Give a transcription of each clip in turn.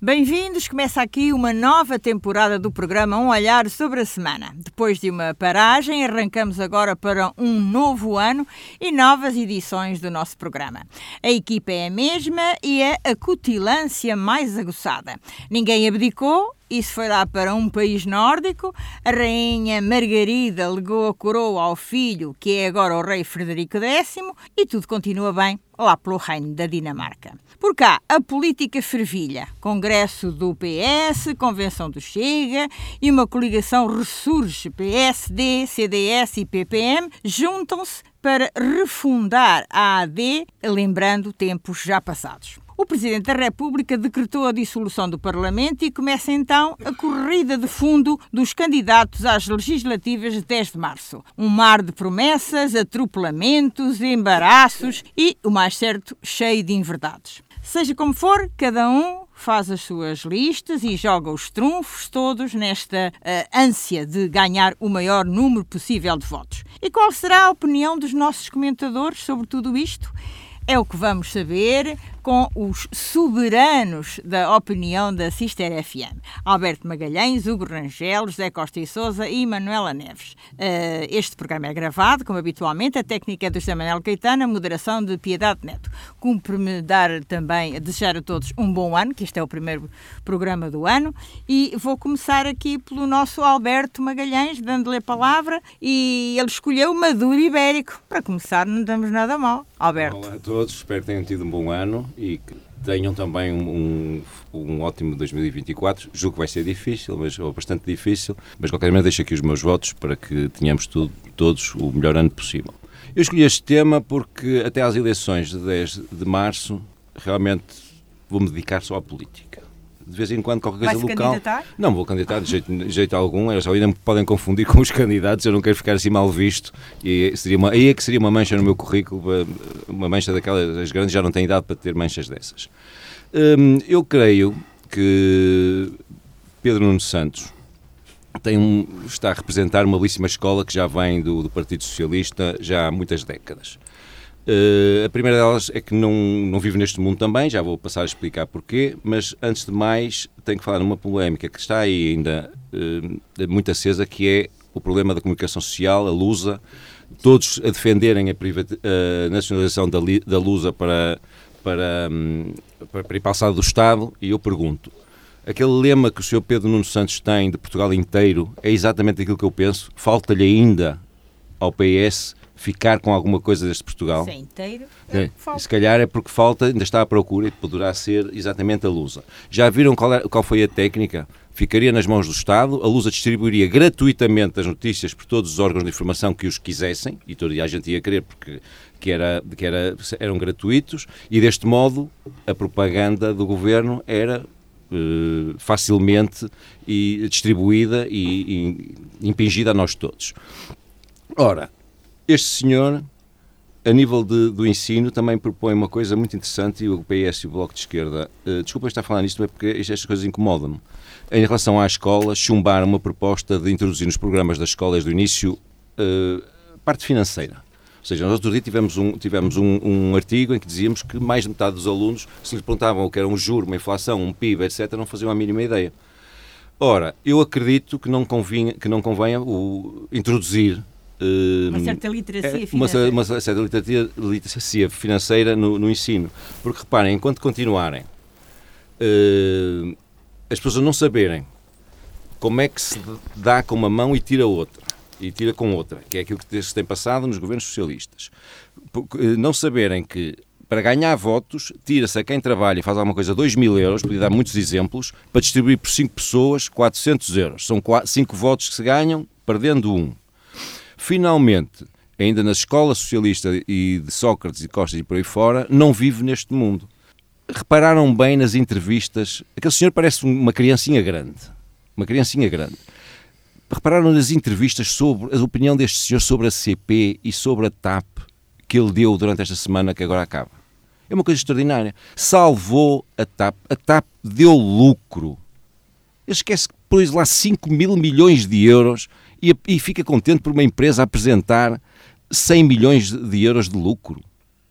Bem-vindos! Começa aqui uma nova temporada do programa Um Olhar sobre a Semana. Depois de uma paragem, arrancamos agora para um novo ano e novas edições do nosso programa. A equipa é a mesma e é a cutilância mais aguçada. Ninguém abdicou isso foi lá para um país nórdico. A rainha Margarida legou a coroa ao filho, que é agora o rei Frederico X, e tudo continua bem lá pelo reino da Dinamarca. Por cá, a política fervilha. Congresso do PS, Convenção do Chega e uma coligação ressurge. PSD, CDS e PPM juntam-se para refundar a AD, lembrando tempos já passados. O Presidente da República decretou a dissolução do Parlamento e começa então a corrida de fundo dos candidatos às legislativas de 10 de março. Um mar de promessas, atropelamentos, embaraços e, o mais certo, cheio de inverdades. Seja como for, cada um faz as suas listas e joga os trunfos todos nesta uh, ânsia de ganhar o maior número possível de votos. E qual será a opinião dos nossos comentadores sobre tudo isto? É o que vamos saber com os soberanos da opinião da Sister FM. Alberto Magalhães, Hugo Rangel, José Costa e Souza e Manuela Neves. Uh, este programa é gravado, como habitualmente, a técnica é do José Manuel Caetano, a moderação de Piedade Neto. Cumpre-me dar também, a desejar a todos um bom ano, que este é o primeiro programa do ano, e vou começar aqui pelo nosso Alberto Magalhães, dando-lhe a palavra, e ele escolheu Maduro Ibérico. Para começar, não damos nada mal. Alberto. Olá a todos, espero que tenham tido um bom ano e que tenham também um, um, ótimo 2024. Julgo que vai ser difícil, mas ou bastante difícil, mas qualquer maneira deixo aqui os meus votos para que tenhamos tudo, todos o melhor ano possível. Eu escolhi este tema porque até às eleições de 10 de março realmente vou-me dedicar só à política de vez em quando qualquer coisa local. Candidatar? Não vou candidatar de jeito, de jeito algum, eles ainda me podem confundir com os candidatos, eu não quero ficar assim mal visto. E seria uma, aí é que seria uma mancha no meu currículo, uma mancha daquelas as grandes já não têm idade para ter manchas dessas. Hum, eu creio que Pedro Nuno Santos tem um, está a representar uma belíssima escola que já vem do, do Partido Socialista já há muitas décadas. Uh, a primeira delas é que não, não vivo neste mundo também, já vou passar a explicar porquê, mas antes de mais tenho que falar numa polémica que está aí ainda uh, muito acesa, que é o problema da comunicação social, a Lusa, todos a defenderem a, a nacionalização da, da Lusa para, para, um, para, para ir para a do Estado, e eu pergunto, aquele lema que o Sr. Pedro Nuno Santos tem de Portugal inteiro é exatamente aquilo que eu penso? Falta-lhe ainda ao PS ficar com alguma coisa deste Portugal. Sim, inteiro. É, se calhar é porque falta, ainda está à procura e poderá ser exatamente a Lusa. Já viram qual, é, qual foi a técnica? Ficaria nas mãos do Estado, a Lusa distribuiria gratuitamente as notícias por todos os órgãos de informação que os quisessem, e toda a gente ia querer porque que, era, que era, eram gratuitos, e deste modo a propaganda do governo era Uh, facilmente e distribuída e, e, impingida a nós todos. Ora, este senhor, a nível de, do ensino, também propõe uma coisa muito interessante e o PS e o Bloco de Esquerda, uh, desculpa estar a falar nisto, mas é porque estas coisas incomodam-me. Em relação à escola, chumbar uma proposta de introduzir nos programas das escolas do início uh, parte financeira. Ou seja, nós outro dia tivemos, um, tivemos um, um, artigo em que dizíamos que mais de metade dos alunos, se lhes perguntavam o que era um juro, uma inflação, um PIB, etc., não faziam a mínima ideia. Ora, eu acredito que não, convinha, que não convenha o, introduzir uma certa literacia financeira. Uma, uma certa literacia, literacia financeira no, no, ensino. Porque reparem, enquanto continuarem uh, as pessoas não saberem como é que se dá com uma mão e tira outra, e tira com outra, que é aquilo que se tem passado nos governos socialistas, não saberem que para ganhar votos, tira-se a quem trabalha e faz alguma coisa 2 mil euros, podia dar muitos exemplos, para distribuir por 5 pessoas 400 euros. São 5 votos que se ganham, perdendo um. Finalmente, ainda na escola socialista e de Sócrates e Costa e por aí fora, não vive neste mundo. Repararam bem nas entrevistas, aquele senhor parece uma criancinha grande. Uma criancinha grande. Repararam nas entrevistas sobre a opinião deste senhor sobre a CP e sobre a TAP que ele deu durante esta semana que agora acaba. É uma coisa extraordinária. Salvou a TAP. A TAP deu lucro. Ele esquece que pôs lá 5 mil milhões de euros e, e fica contente por uma empresa apresentar 100 milhões de euros de lucro.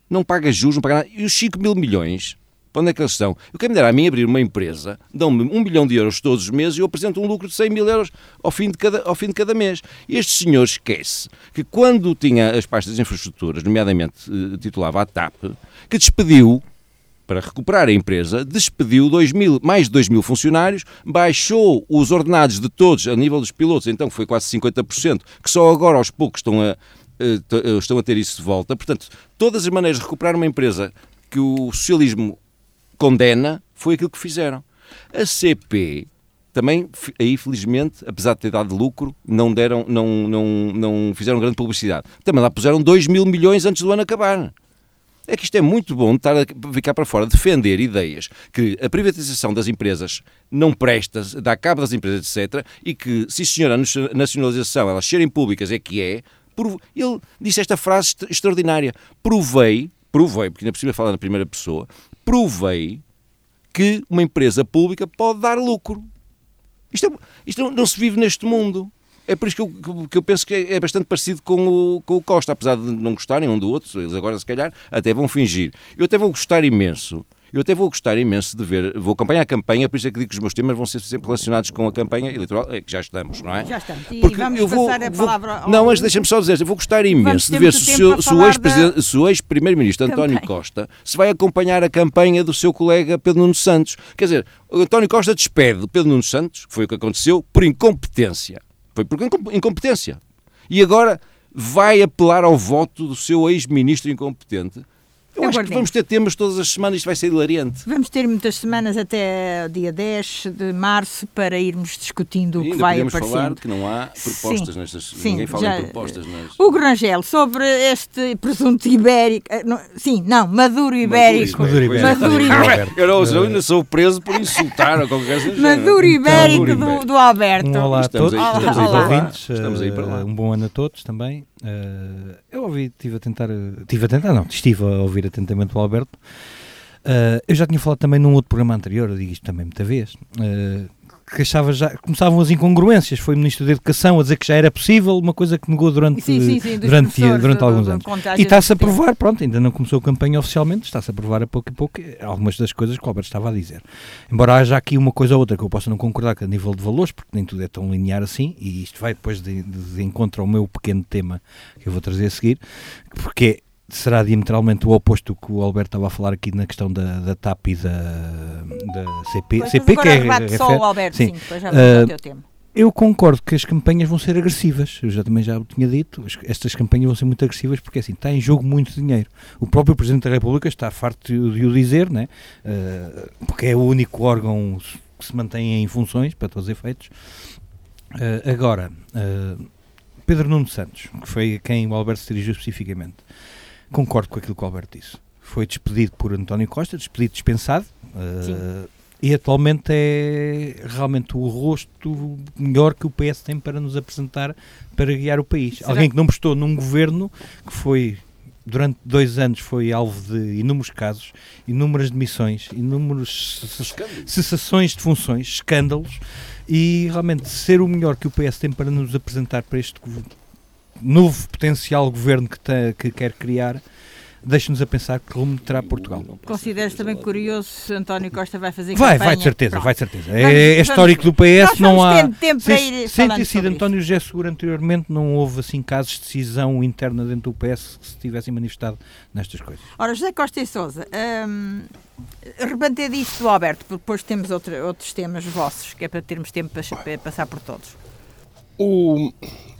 Não paga juros, não paga nada. E os 5 mil milhões Para onde é que eles estão? Eu quero me dar a mim abrir uma empresa, dão-me um milhão de euros todos os meses e eu apresento um lucro de 100 mil euros ao fim de cada, ao fim de cada mês. Este senhor esquece que quando tinha as pastas de infraestruturas, nomeadamente eh, titulava a TAP, que despediu para recuperar a empresa, despediu mil, mais de 2 mil funcionários, baixou os ordenados de todos a nível dos pilotos, então foi quase 50%, que só agora aos poucos estão a, eh, estão a ter isso de volta. Portanto, todas as maneiras de recuperar uma empresa que o socialismo condena foi aquilo que fizeram. A CP também, aí felizmente, apesar de ter dado lucro, não deram, não, não, não fizeram grande publicidade. Também lá puseram 2 mil milhões antes do ano acabar. É que isto é muito bom estar a ficar para fora, defender ideias que a privatização das empresas não presta, dá cabo das empresas, etc. E que, se senhora, a nacionalização, elas serem públicas, é que é. Ele disse esta frase extraordinária. Provei, provei, porque ainda precisa falar na primeira pessoa, provei que uma empresa pública pode dar lucro. Isto, é, isto não se vive neste mundo. É por isso que eu, que eu penso que é, é bastante parecido com o, com o Costa, apesar de não gostarem um do outro, eles agora se calhar até vão fingir. Eu até vou gostar imenso eu até vou gostar imenso de ver, vou acompanhar a campanha, por isso é que digo que os meus temas vão ser sempre relacionados com a campanha eleitoral, é que já estamos, não é? Já estamos. E Porque vamos eu vou, passar a palavra ao... Não, mas deixa-me só dizer, eu vou gostar imenso de ver se, o ex-primeiro-ministro António Costa se vai acompanhar a campanha do seu colega Pedro Nuno Santos. Quer dizer, o António Costa despede Pedro Nuno Santos, foi o que aconteceu, por incompetência. Foi por incompetência. E agora vai apelar ao voto do seu ex-ministro incompetente eu acho que vamos ter temas todas as semanas, isto vai ser hilariante. Vamos ter muitas semanas até dia 10 de março para irmos discutindo o que vai podemos aparecendo. falar que não há propostas sim, nestas. Sim, ninguém fala já, em propostas nas. O Rangel, sobre este presunto ibérico. Eh, sim, não, maduro ibérico. Maduro ibérico. Maduro ibérico. Eu, não, eu ainda sou preso por insultar ou qualquer coisa. Maduro ibérico do, do Alberto. Um olá a todos, estamos aí, estamos olá. ouvintes. Estamos aí para lá. Um bom ano a todos também. Uh, eu ouvi, estive a tentar, estive a tentar, não, estive a ouvir atentamente o Alberto. Uh, eu já tinha falado também num outro programa anterior, eu digo isto também muita vez, uh, que achava já, começavam as incongruências. Foi o Ministro da Educação a dizer que já era possível, uma coisa que negou durante, sim, sim, sim, durante, durante alguns anos. E está-se a provar, pronto, ainda não começou a campanha oficialmente, está-se a provar a pouco e pouco algumas das coisas que o Albert estava a dizer. Embora haja aqui uma coisa ou outra que eu possa não concordar com a nível de valores, porque nem tudo é tão linear assim, e isto vai depois de, de, de encontro ao meu pequeno tema que eu vou trazer a seguir, porque será diametralmente o oposto do que o Alberto estava a falar aqui na questão da, da TAP e da, da CP. Pois, CP que é, só o Alberto, sim, sim depois já uh, o teu tema. Eu concordo que as campanhas vão ser agressivas. Eu já também já o tinha dito. Estas campanhas vão ser muito agressivas porque assim está em jogo muito dinheiro. O próprio Presidente da República está farto de o dizer, né? Uh, porque é o único órgão que se mantém em funções para todos os efeitos. Uh, agora, Pedro Nuno Santos, que foi a quem o Alberto se dirigiu especificamente, Concordo com aquilo que o Alberto disse. Foi despedido por António Costa, despedido dispensado. Uh, e atualmente é realmente o rosto melhor que o PS tem para nos apresentar para guiar o país. Será? Alguém que não prestou num governo que foi durante dois anos foi alvo de inúmeros casos, inúmeras demissões, inúmeras cessações de funções, escândalos, e realmente ser o melhor que o PS tem para nos apresentar para este novo potencial governo que, te, que quer criar, deixa-nos a pensar que rumo terá Portugal. Consideras também curioso se António Costa vai fazer vai, campanha? Vai, de certeza, Pronto. vai de certeza. É, é histórico do PS, não há... tempo para ir sem ter sido António José Seguro anteriormente, não houve assim casos de decisão interna dentro do PS que se tivessem manifestado nestas coisas. Ora, José Costa e Sousa, hum, rebater disto do Alberto, porque depois temos outro, outros temas vossos, que é para termos tempo para, para passar por todos. O,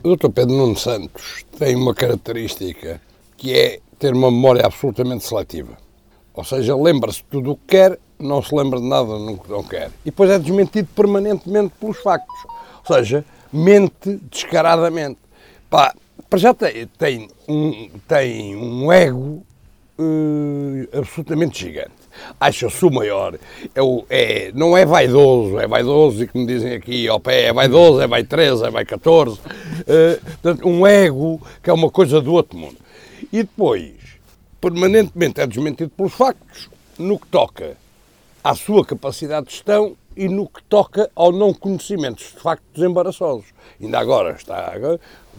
Dr. Pedro Nuno Santos tem uma característica que é ter uma memória absolutamente seletiva. Ou seja, lembra-se de tudo o que quer, não se lembra de nada no que não quer. E depois é desmentido permanentemente pelos factos. Ou seja, mente descaradamente. Pá, para já tem, tem, um, tem um ego uh, absolutamente gigante acha-se o maior, é, o, é, não é vaidoso, é vaidoso, e como dizem aqui ao pé, é vaidoso, é vai 13, é vai 14, uh, eh, portanto, um ego que é uma coisa do outro mundo. E depois, permanentemente é desmentido pelos factos, no que toca à sua capacidade de gestão, e no que toca ao não conhecimento de factos embaraçosos. Ainda agora está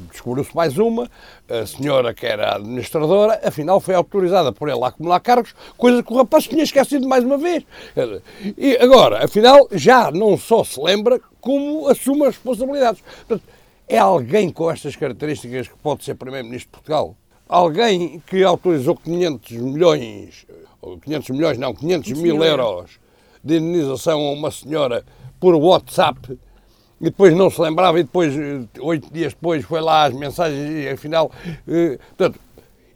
descobriu-se mais uma, a senhora que era administradora, afinal foi autorizada por ela a acumular cargos, coisa que o rapaz tinha esquecido mais uma vez. E agora, afinal, já não só se lembra, como assume as responsabilidades. Portanto, é alguém com estas características que pode ser Primeiro-Ministro de Portugal? Alguém que autorizou 500 milhões, 500 milhões não, 500 mil euros de indenização a uma senhora por WhatsApp e depois não se lembrava e depois, eh, oito dias depois, foi lá as mensagens e afinal... Eh, portanto,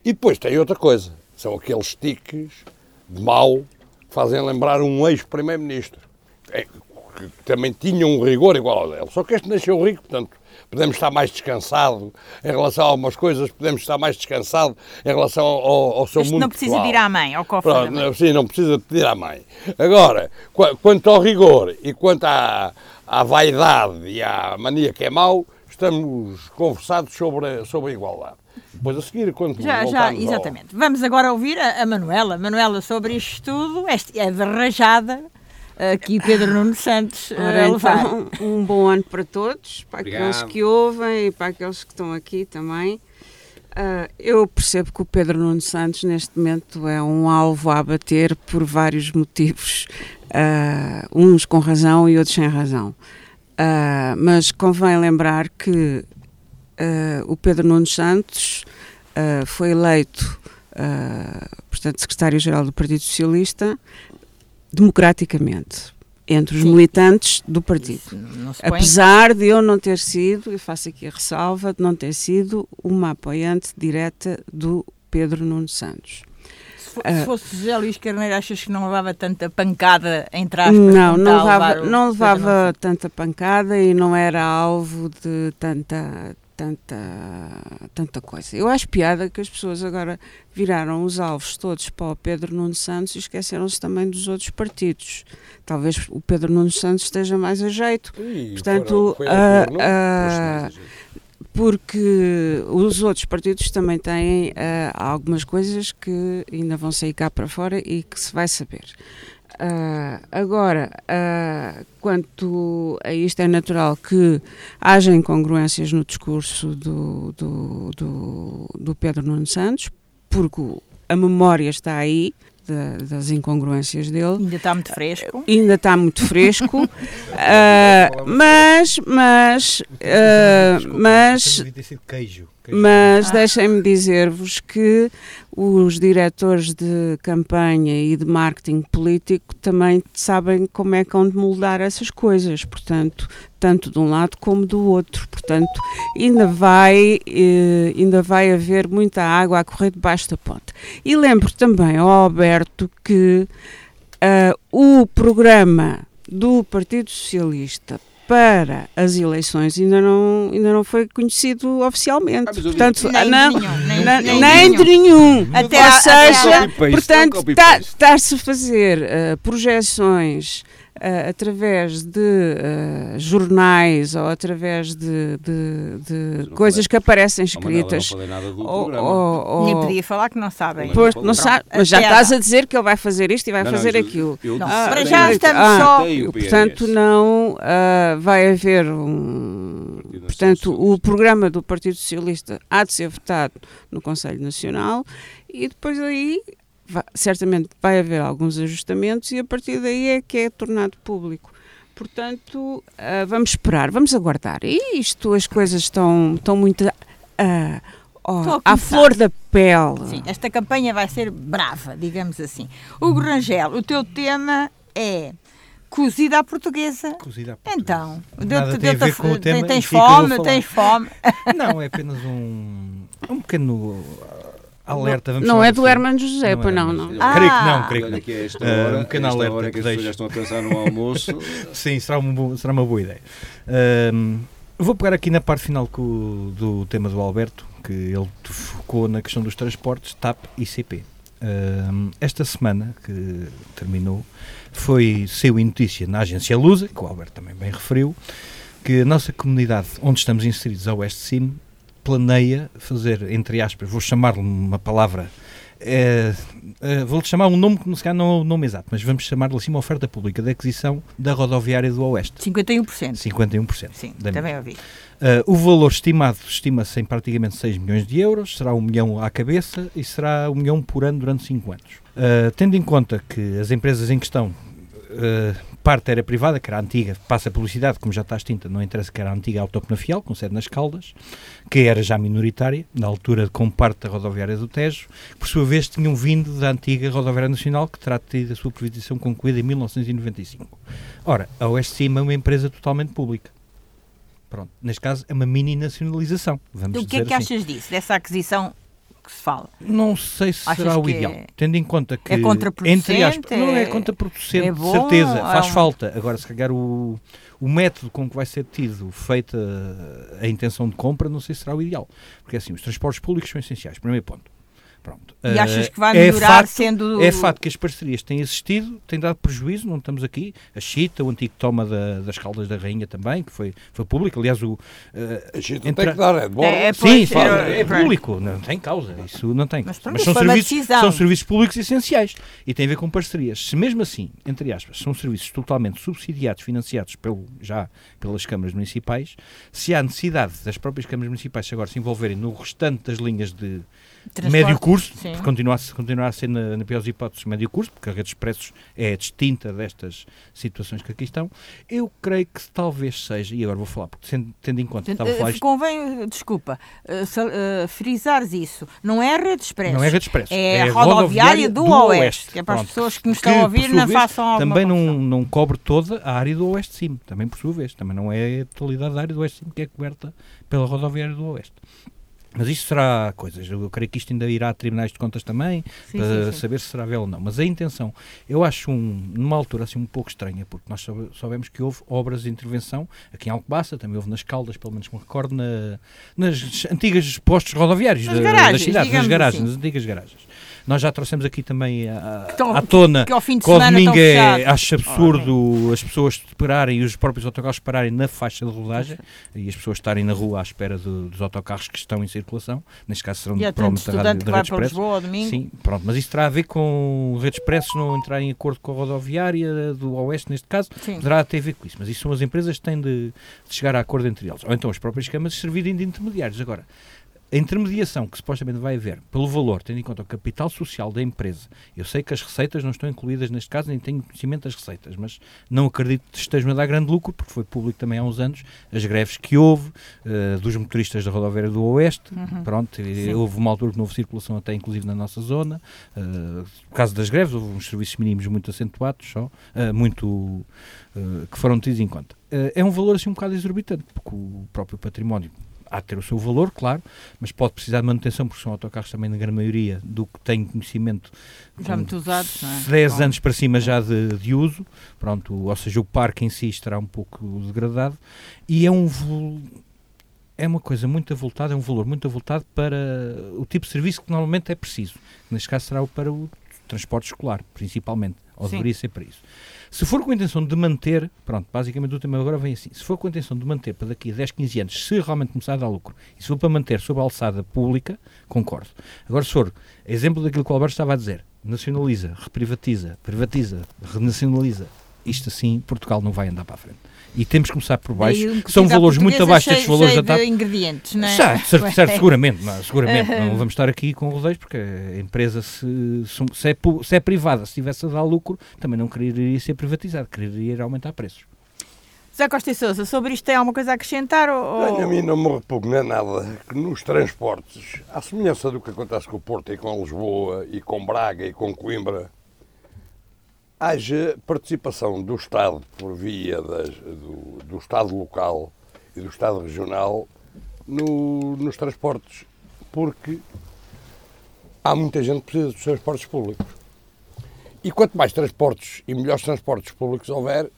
e depois tem outra coisa, são aqueles tiques de mau que fazem lembrar um ex-primeiro-ministro, é, que também tinha um rigor igual ao dele, só que este nasceu rico, portanto, podemos estar mais descansado em relação a algumas coisas, podemos estar mais descansado em relação ao, ao seu Isto mundo não precisa pessoal. de ir à mãe, ao cofre Pronto, mãe. sim, não precisa de pedir à mãe. Agora, qu- quanto ao rigor e quanto à, à vaidade e à mania que é mau, estamos conversados sobre, a- sobre a igualdade. Depois a seguir, quando Já, já, voltarmos ao- exatamente. Vamos agora ouvir a, a Manuela. Manuela, sobre isto tudo, este, é de rajada aqui Pedro Nuno Santos a Ora, levar. então, um bom ano para todos, para aqueles Obrigado. que ouvem e para aqueles que estão aqui também. Ah, eu percebo que o Pedro Nuno Santos, neste momento, é um alvo a abater por vários motivos, ah, uns com razão e outros sem razão. Ah, mas convém lembrar que o Pedro Nuno Santos foi eleito, portanto, secretário-geral do Partido Socialista, democraticamente, entre os Sim. militantes do partido. Apesar de eu não ter sido, e faço aqui a ressalva, de não ter sido uma apoiante direta do Pedro Nuno Santos. Se, se fosse José Luís Carneiro, achas que não levava tanta pancada, entre aspas? não, não levava, não levava tanta pancada e não era alvo de tanta, tanta, tanta coisa. Eu acho piada que as pessoas agora viraram os alvos todos para o Pedro Nuno Santos e esqueceram-se também dos outros partidos. Talvez o Pedro Nuno Santos esteja mais a jeito, Ih, Portanto, foram- ah, ao governo, ah, porque os outros partidos também têm ah, algumas coisas que ainda vão sair cá para fora e que se vai saber. Ah, agora, ah, quanto a isto, é natural que haja incongruências no discurso do, do, do, do Pedro Nuno Santos, porque a memória está aí da- das incongruências dele Ainda está muito fresco. ainda está muito fresco, ah, mas, mas, ah, mas, Devia ter sido queijo. Mas Ah. deixem-me dizer-vos que os diretores de campanha e de marketing político também sabem como é que hão de moldar essas coisas, portanto, tanto de um lado como do outro, portanto, ainda vai, eh, ainda vai haver muita água a correr debaixo da ponte. E lembro também ao Alberto que ah, o programa do Partido Socialista para as eleições ainda não, ainda não foi conhecido oficialmente. Ah. Portanto, Nem não, de nenhum, nem, nem nem de nenhum. Até Ou a- até seja, a- Copy-paste, portanto, copy-paste. está-se a fazer eh, projeções eh, através de eh, jornais ou através de, de- de não coisas falei. que aparecem Oh, Manela, escritas. Não falei nada do ou- programa. ou- ou- Nem podia falar que não sabem. Pronto. não sabe, mas já estás a dizer que ele vai fazer isto e vai Não, não, fazer eu- aquilo. eu Não, disse- Ah, para eu já estamos ah, só. Portanto, não ah, vai haver um. Portanto, o programa do Partido Socialista há de ser votado no Conselho Nacional e depois aí certamente vai haver alguns ajustamentos e a partir daí é que é tornado público. Portanto, ah, vamos esperar, vamos aguardar. E isto, as coisas estão, estão muito Estão a à flor da pele. Sim, esta campanha vai ser brava, digamos assim. Hugo Rangel, o teu tema é cozida à portuguesa. Cozida à portuguesa. Então, deu-te- tem a deu-te ver com o tem- tema tens fome, tens fome. Não, é apenas um, um pequeno alerta. Vamos não é do assim. Hermano José, pois não, não. Ah. Creio que não, creio que não. que é esta Ah, hora, um pequeno esta alerta hora que que as pessoas já estão a pensar no almoço. Sim, será uma, boa, será uma boa ideia. Vou pegar aqui na parte final o- do tema do Alberto, que ele focou na questão dos transportes, TAP e CP. Esta semana que terminou, foi, saiu em notícia na agência Lusa, que o Alberto também bem referiu, que a nossa comunidade, onde estamos inseridos, a West Sim, planeia fazer, entre aspas, vou chamar-lhe uma palavra é, é, vou-lhe chamar um nome que não se calhar não é o nome exato, mas vamos chamar-lhe assim uma oferta pública de aquisição da rodoviária do Oeste. 51%. 51%. Sim, também ouvi. Uh, o valor estimado estima-se em praticamente 6 milhões de euros, será 1 milhão à cabeça e será 1 milhão por ano durante 5 anos. Uh, tendo em conta que as empresas em questão, uh, parte era privada, que era a antiga, passa a publicidade, como já está extinta, não interessa que era a antiga Autopenafiel, com sede nas Caldas, que era já minoritária, na altura como parte da rodoviária do Tejo, que por sua vez tinham vindo da antiga rodoviária nacional, que terá tido a sua privatização concluída em 1995. Ora, a Oeste Cima é uma empresa totalmente pública Pronto, neste caso é uma mini nacionalização. Vamos o que é que assim. achas disso, dessa aquisição que se fala? Não sei se Achas será o que ideal, é- tendo em conta que é contraproducente? entre aspas, não é É- contraproducente, é de bom? certeza, É faz um- falta. Agora, se calhar o, o método com que vai ser tido feita a intenção de compra, não sei se será o ideal. Porque assim, os transportes públicos são essenciais, primeiro ponto. Pronto. E achas Eh, que vai é melhorar facto- sendo- É fato que as parcerias têm existido, têm dado prejuízo, não estamos aqui. A Chita, o antigo toma da- das Caldas da Rainha também, que foi, foi público. Aliás, o, eh, A gente Entra- tem que dar, é bom. É, é, Sim, é, é pronto. público, não tem causa, isso não tem. Mas pronto, Mas são foi uma serviços, decisão. são serviços públicos essenciais e tem a ver com parcerias. Se mesmo assim, entre aspas, são serviços totalmente subsidiados, financiados pelo, já pelas câmaras municipais, se há necessidade das próprias câmaras municipais agora se envolverem no restante das linhas de Transporte, médio curso, porque continua a, a ser na, na pior das hipóteses médio curso, porque a rede de expressos é distinta destas situações que aqui estão, eu creio que talvez seja, e agora vou falar, porque sendo- tendo em conta estava a falar Eh, isto, Convém, eh, desculpa, eh, sal- eh, frisares isso. Não é a rede express. Não é rede expresso. É, a rodoviária do, Oeste, Que é para as Pronto. pessoas que nos estão a ouvir não façam alguma Também não, não cobre toda a área do Oeste Sim, também por sua vez. Também não é a totalidade da área do Oeste Sim que é coberta pela rodoviária do Oeste. Mas isto será coisas. Eu creio que isto ainda irá a tribunais de contas também, Sim, para sim, sim. saber se será véu ou não. Mas a intenção, eu acho um, numa altura assim um pouco estranha, porque nós soube- soubemos que houve obras de intervenção aqui em Alcobaça, também houve nas Caldas, pelo menos me recordo, na, nas antigas postos rodoviários da- garagens, das cidades, nas garagens, assim. nas antigas garagens. Nós já trouxemos aqui também à, estão- à tona que ao fim de que semana domingo é, acho absurdo as pessoas pararem e os próprios autocarros pararem na faixa de rodagem e as pessoas estarem na rua à espera do- dos autocarros que estão em circulação. Neste caso serão E tanto provavelmente da que da vai Rede para Expresso. Lisboa domingo. Sim, pronto, mas isso terá a ver com Rede Expresso não entrar em acordo com a rodoviária do Oeste, neste caso, Sim. poderá ter a ver com isso. Mas isso são as empresas que têm de, de chegar a acordo entre eles. Ou então as próprias câmaras servirem de intermediários. Agora, a intermediação que supostamente vai haver pelo valor, tendo em conta o capital social da empresa, eu sei que as receitas não estão incluídas neste caso, nem tenho conhecimento das receitas, mas não acredito que estejam a dar grande lucro, porque foi público também há uns anos, as greves que houve, eh, dos motoristas da rodoviária do Oeste, pronto, e Sim. houve uma altura que não houve circulação até inclusive na nossa zona, eh, por causa das greves, houve uns serviços mínimos muito acentuados, só, eh, muito, que foram tidos em conta. É um valor assim um bocado exorbitante, porque o próprio património há de ter o seu valor, claro, mas pode precisar de manutenção, porque são autocarros também, na grande maioria, do que tenho conhecimento, Já muito usados, não é? 10 Bom. anos para cima já de, de uso, pronto, ou seja, o parque em si estará um pouco degradado, e é um é uma coisa muito avultada, é um valor muito avultado para o tipo de serviço que normalmente é preciso. Neste caso será o para o transporte escolar, principalmente, ou Sim. deveria ser para isso. Se for com a intenção de manter, pronto, basicamente o tema agora vem assim, se for com a intenção de manter para daqui a 10, 15 anos, se realmente começar a dar lucro, e se for para manter sob a alçada pública, concordo. Agora, se for exemplo daquilo que o Alberto estava a dizer, nacionaliza, reprivatiza, privatiza, renacionaliza, isto assim, Portugal não vai andar para a frente. E temos que começar por baixo, Daí são valores muito abaixo destes valores da TAP. de ingredientes, não é? Certo, certo, certo, seguramente, não, seguramente. Não vamos estar aqui com rodeios porque a empresa, se, se, é, se é privada, se estivesse a dar lucro, também não quereria ser privatizada, quereria ir aumentar preços. Zé Costa e Sousa, sobre isto tem alguma coisa a acrescentar? Ou... Tenho, a mim não me repugna nada que nos transportes, à semelhança do que acontece com o Porto e com Lisboa e com Braga e com Coimbra, haja participação do Estado por via das- do, do Estado local e do Estado regional no- nos transportes, porque há muita gente que precisa dos transportes públicos. E quanto mais transportes e melhores transportes públicos houver,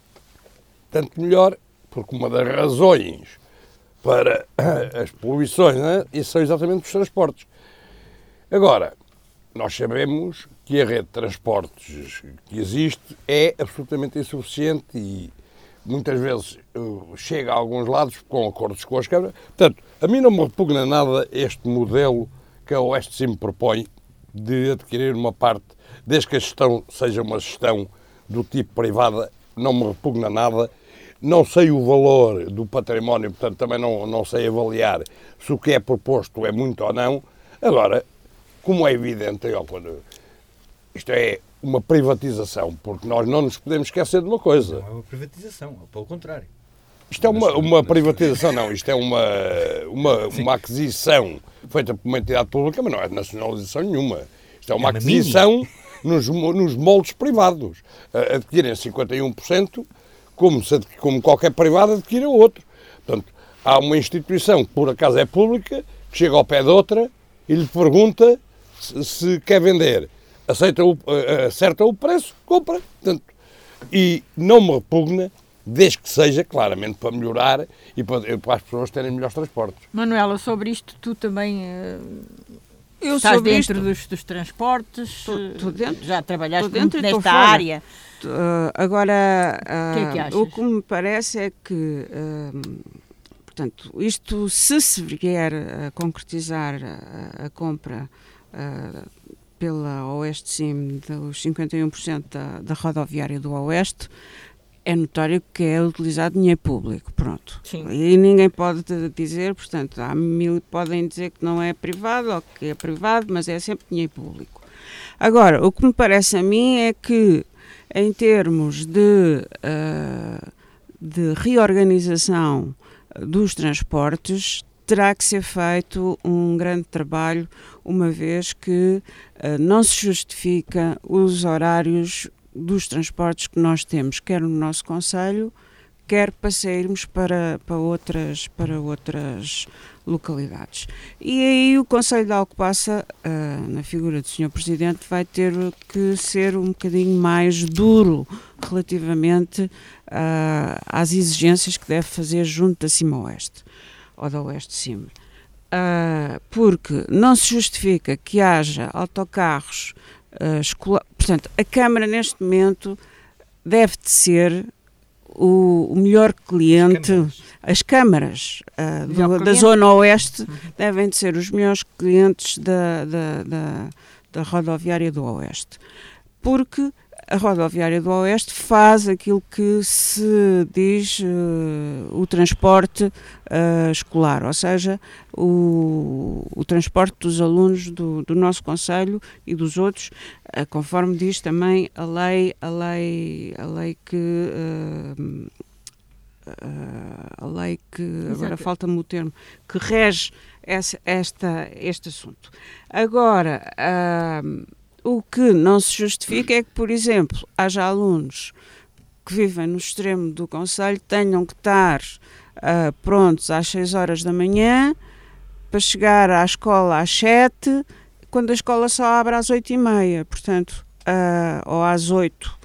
tanto melhor, porque uma das razões para as poluições né, são exatamente os transportes. Agora, nós sabemos que a rede de transportes que existe é absolutamente insuficiente e muitas vezes eh, chega a alguns lados com acordos com as câmaras. Portanto, a mim não me repugna nada este modelo que a Oeste Sim propõe, de adquirir uma parte, desde que a gestão seja uma gestão do tipo privada, não me repugna nada. Não sei o valor do património, portanto também não, não sei avaliar se o que é proposto é muito ou não. Agora, como é evidente, isto é uma privatização, porque nós não nos podemos esquecer de uma coisa. Não é uma privatização, pelo contrário. Isto é uma, uma privatização, não, isto é uma, uma, uma aquisição feita por uma entidade pública, mas não é nacionalização nenhuma. Isto é uma, é uma aquisição nos, nos moldes privados. Adquirem 51%, como, se, como qualquer privado adquire outro. Portanto, há uma instituição que por acaso é pública, que chega ao pé de outra e lhe pergunta se, se quer vender. Aceita o, acerta o preço, compra. Portanto, e não me repugna desde que seja claramente para melhorar e para, para as pessoas terem melhores transportes. Manuela, sobre isto tu também uh, eu estás dentro dos, dos, transportes, tô, dentro, já trabalhaste dentro nesta área. Uh, agora, uh, que é que o que me parece é que, portanto, isto se se vier a concretizar a, a compra pela Oeste Sim dos 51% da, da rodoviária do Oeste, é notório que é utilizado dinheiro público, pronto. Sim. E ninguém pode dizer, portanto, há mil podem dizer que não é privado ou que é privado, mas é sempre dinheiro público. Agora, o que me parece a mim é que, em termos de, uh, de reorganização dos transportes, terá que ser feito um grande trabalho, uma vez que uh, não se justifica os horários dos transportes que nós temos, quer no nosso Conselho, quer para sairmos para, para, outras, para outras localidades. E aí o Conselho de Alcobaça, uh, na figura do Sr. Presidente, vai ter que ser um bocadinho mais duro relativamente uh, às exigências que deve fazer junto da Cima Oeste, ou da Oeste Cima. Uh, porque não se justifica que haja autocarros uh, escolar. Portanto, a Câmara, neste momento, deve de ser o, o melhor cliente. As câmaras, uh, do, da Zona Oeste uhum. devem de ser os melhores clientes da, da, da, da rodoviária do Oeste. Porque a rodoviária do Oeste faz aquilo que se diz uh, o transporte uh, escolar, ou seja, o, o transporte dos alunos do, do nosso Conselho e dos outros, uh, conforme diz também a lei, a lei, a lei que a lei que Exato. agora falta-me o termo que rege essa, esta, este assunto. Agora o que não se justifica é que, por exemplo, haja alunos que vivem no extremo do Conselho tenham que estar uh, prontos às 6 horas da manhã para chegar à escola às 7, quando a escola só abre às 8 e meia, portanto, uh, ou às 8. Uh,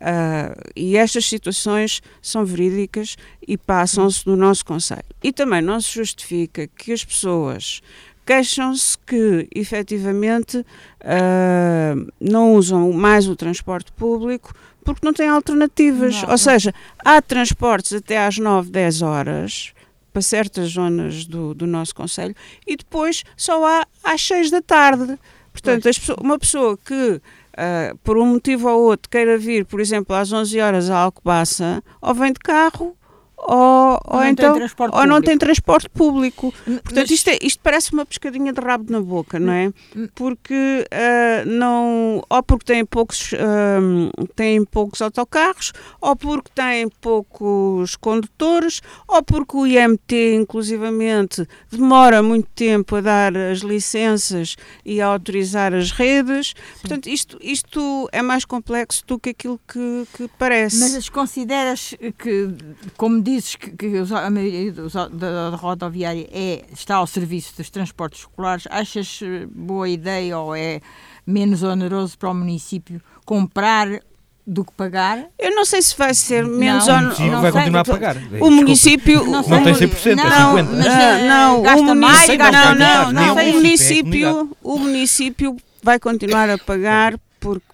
ah, e estas situações são verídicas e passam-se no nosso Conselho. E também não se justifica que as pessoas queixam-se que efetivamente uh, não usam mais o transporte público porque não têm alternativas. Não, Ou seja, há transportes até às 9, 10 horas para certas zonas do, do nosso Conselho e depois só há às 6 da tarde. Portanto, pessoas, uma pessoa que uh, por um motivo ou outro queira vir, por exemplo, às 11 horas a Alcobaça, ou vem de carro ou, ou, então ou não tem transporte público. Portanto, Mas... isto, é, isto parece uma pescadinha de rabo na boca, não é? Porque uh, não, ou porque têm poucos, uh, têm poucos autocarros, ou porque têm poucos condutores, ou porque o IMT, inclusivamente, demora muito tempo a dar as licenças e a autorizar as redes. Sim. Portanto, isto, isto é mais complexo do que aquilo que, que parece. Mas consideras que, como dizes que, que a maioria dos, da, da, rodoviária é, está ao serviço dos transportes escolares, achas eh, boa ideia ou é menos oneroso para o município comprar do que pagar. Eu não sei se vai ser menos ou não. vai continuar a pagar. O município não, não tem 100%, não, é 50%. Mas, uh, não, gasta o mais, não, não, não, não, o município, o município vai continuar a pagar porque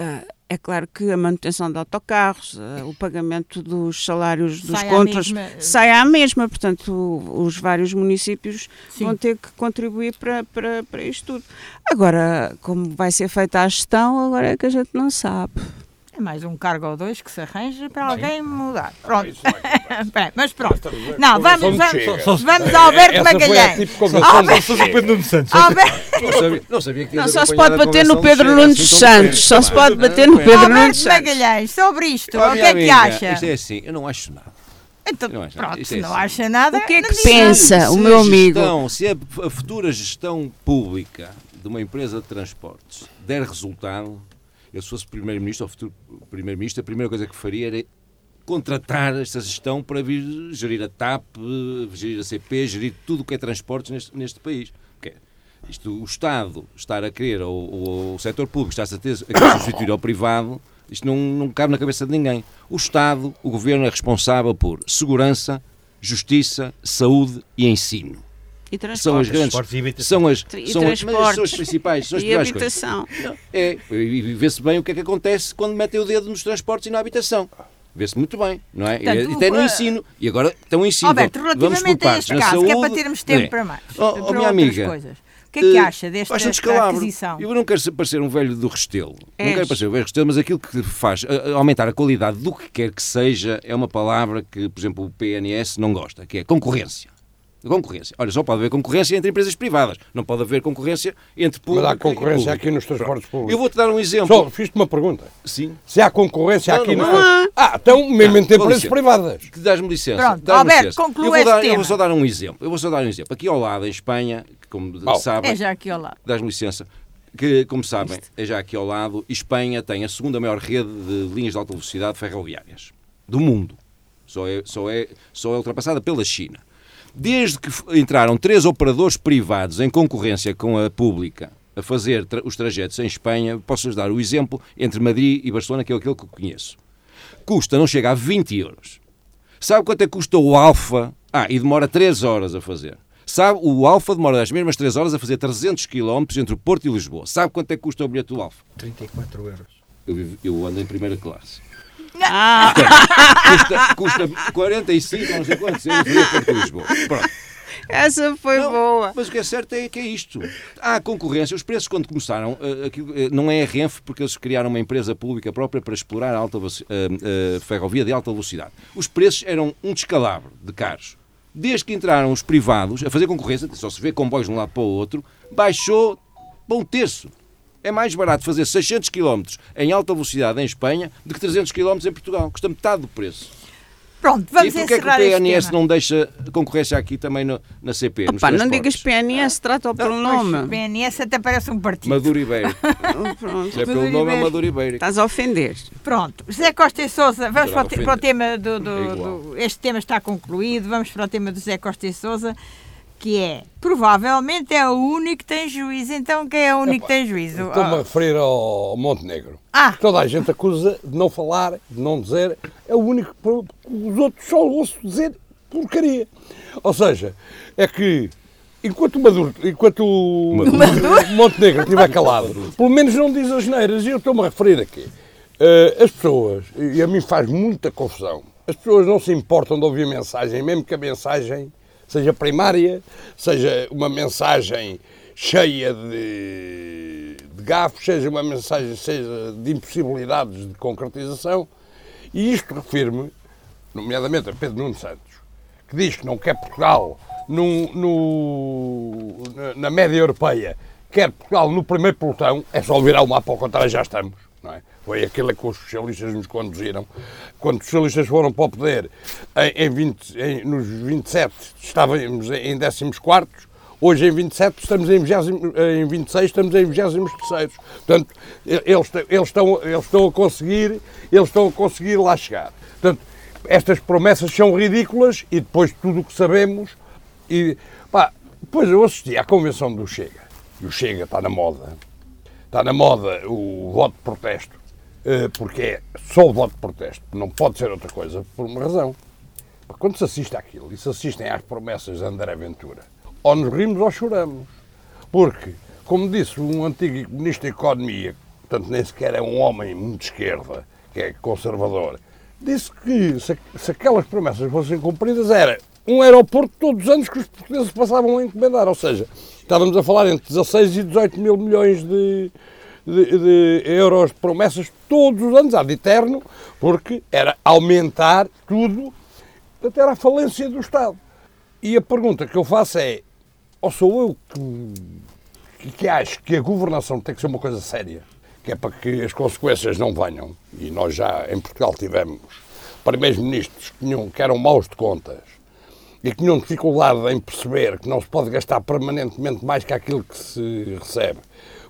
uh, É claro que a manutenção de autocarros, eh, o pagamento dos salários dos Sai à contras mesma- sai à mesma, portanto os vários municípios Sim. vão ter que contribuir para, para, para isto tudo. Agora, como vai ser feita a gestão, agora é que a gente não sabe. É mais um cargo ou dois que se arranja para alguém mudar. Pronto. É capaz. Espera, mas pronto. Não, vamos, vamos, vamos ao Alberto Magalhães. tipo convenção de Só o Pedro Nuno Santos. Alberto, Não sabia, não sabia que Não, só se pode bater no Pedro Nunes Santos, só se pode bater no Pedro Alberto Nunes Santos. Magalhães, sobre isto, o que é que acha? Isto é assim, eu não acho nada. Então, não pronto, se é não assim. acha nada, O que é que pensa? o meu amigo. gestão, se a futura gestão pública de uma empresa de transportes der resultado, eu se fosse Primeiro-Ministro ou futuro Primeiro-Ministro, a primeira coisa que faria era contratar esta gestão para vir gerir a TAP, gerir a CP, gerir tudo o que é transportes neste, neste país. Porque isto, o Estado estar a querer, ou, ou o setor público está a, ter, a querer substituir ao privado, isto não, não cabe na cabeça de ninguém. O Estado, o Governo é responsável por segurança, justiça, saúde e ensino. E São as transportes. grandes. E. São as, E são as, mas são as principais. São as E coisas. habitação. É, e vê-se bem o que é que acontece quando metem o dedo nos transportes e na habitação. Vê-se muito bem, não é? Portanto, e até no uh, ensino. E agora tem o ensino. Alberto, Vamos por relativamente a partes. este Na caso, que é para saúde, termos tempo é. para mais, Oh, oh, para minha outras amiga, coisas. O que é que Eh, acha desta, desta descalabro. aquisição? Eu não quero ser- parecer um velho do Restelo. Não quero parecer um velho do Restelo, mas aquilo que faz aumentar a qualidade do que quer que seja é uma palavra que, por exemplo, o PNS não gosta, que é concorrência. Concorrência. Olha, só pode haver concorrência entre empresas privadas. Não pode haver concorrência entre Mas público há concorrência aqui nos transportes públicos. Eu vou-te dar um exemplo. Só fiz-te uma pergunta. Sim. Se há concorrência Não, aqui não nos há. Ah, então mesmo entre empresas licença. privadas. Que dás-me licença. Pronto, Alberto, licença. conclua eu vou, este dar, eu tema. vou só dar um exemplo. Eu vou só dar um exemplo. Aqui ao lado, em Espanha, como Bom. sabem, É já aqui ao lado. dás-me licença, que, como sabem, é já aqui ao lado, Espanha tem a segunda maior rede de linhas de alta velocidade ferroviárias do mundo. Só é, só é, só é ultrapassada pela China. Desde que entraram três operadores privados em concorrência com a pública a fazer tra- os trajetos em Espanha, posso-lhes dar o exemplo entre Madrid e Barcelona, que é aquele que eu conheço. Custa, não chega a 20 euros. Sabe quanto é que custa o Alfa? Ah, e demora 3 horas a fazer. Sabe, o Alfa demora as mesmas 3 horas a fazer 300 km entre o Porto e Lisboa. Sabe quanto é que custa o bilhete do Alfa? 34 euros. Eu, eu ando em primeira classe. Ah, Custa, custa 45, não sei quantos euros e Lisboa. Pronto. essa foi Não, boa. Mas o que é certo é que é isto. Há concorrência. Os preços, quando começaram, eh, eh, não é a Renfe, porque eles criaram uma empresa pública própria para explorar a alta, eh, ferrovia de alta velocidade. Os preços eram um descalabro de caros. Desde que entraram os privados a fazer concorrência, só se vê comboios de um lado para o outro, baixou para um terço. É mais barato fazer 600 km em alta velocidade em Espanha do que 300 km em Portugal. Custa metade do preço. Pronto, vamos e porquê é que o encerrar PNS não deixa concorrência aqui também no- na CP? nos Opa, não digas PNS, trata-o pelo nome. PNS até parece um partido. Maduro Ibérico. Pronto. Se é pelo nome, é Maduro Ibérico. Estás a ofender. Pronto, José Costa e Sousa, vamos para o, para o tema do, do- É igual. do- Este tema está concluído, vamos para o tema do José Costa e Sousa, que é provavelmente é o único que tem juízo. Então quem é o único que tem juízo? Estou-me a Ah, referir ao Montenegro. Ah. Toda a gente acusa de não falar, de não dizer. É o único que os outros só ouço dizer porcaria. Ou seja, é que enquanto o Maduro, enquanto o o Montenegro estiver calado, pelo menos não diz as neiras. E eu estou-me a referir aqui. Eh, as pessoas, e a mim faz muita confusão, as pessoas não se importam de ouvir mensagem, mesmo que a mensagem seja primária, seja uma mensagem cheia de, de gafos, seja uma mensagem seja de impossibilidades de concretização. E isto refere-me, nomeadamente a Pedro Nuno Santos, que diz que não quer Portugal no- na média europeia, quer Portugal no primeiro pelotão, é só virar o mapa ao contrário, já estamos. Não é? Foi aquilo que os socialistas nos conduziram. Quando os socialistas foram para o poder, em, em 20 em- nos 27 estávamos em 14 quartos, hoje em 27 estamos em, 20, em 26 estamos em 23 terceiros. Portanto, eles, eles, estão, eles estão a conseguir, eles estão a conseguir lá chegar. Portanto, estas promessas são ridículas e depois tudo o que sabemos e pá, depois eu assisti à convenção do Chega e o Chega está na moda está na moda o voto de protesto porque é só o voto de protesto não pode ser outra coisa por uma razão. Quando se assiste àquilo e se assistem às promessas de André Ventura ou nos rimos ou choramos. Porque como disse um antigo ministro da Economia portanto nem sequer é um homem muito de esquerda, que é conservador, disse que se, se aquelas promessas fossem cumpridas era um aeroporto todos os anos que os portugueses passavam a encomendar, ou seja, estávamos a falar entre 16 e 18 mil milhões de, de, de euros de promessas todos os anos, ad eterno, porque era aumentar tudo. Até a falência do Estado. E a pergunta que eu faço é, ou sou eu que, que acho que a governação tem que ser uma coisa séria, que é para que as consequências não venham, e nós já em Portugal tivemos primeiros-ministros que, que eram maus de contas e que tinham dificuldade em perceber que não se pode gastar permanentemente mais que aquilo que se recebe,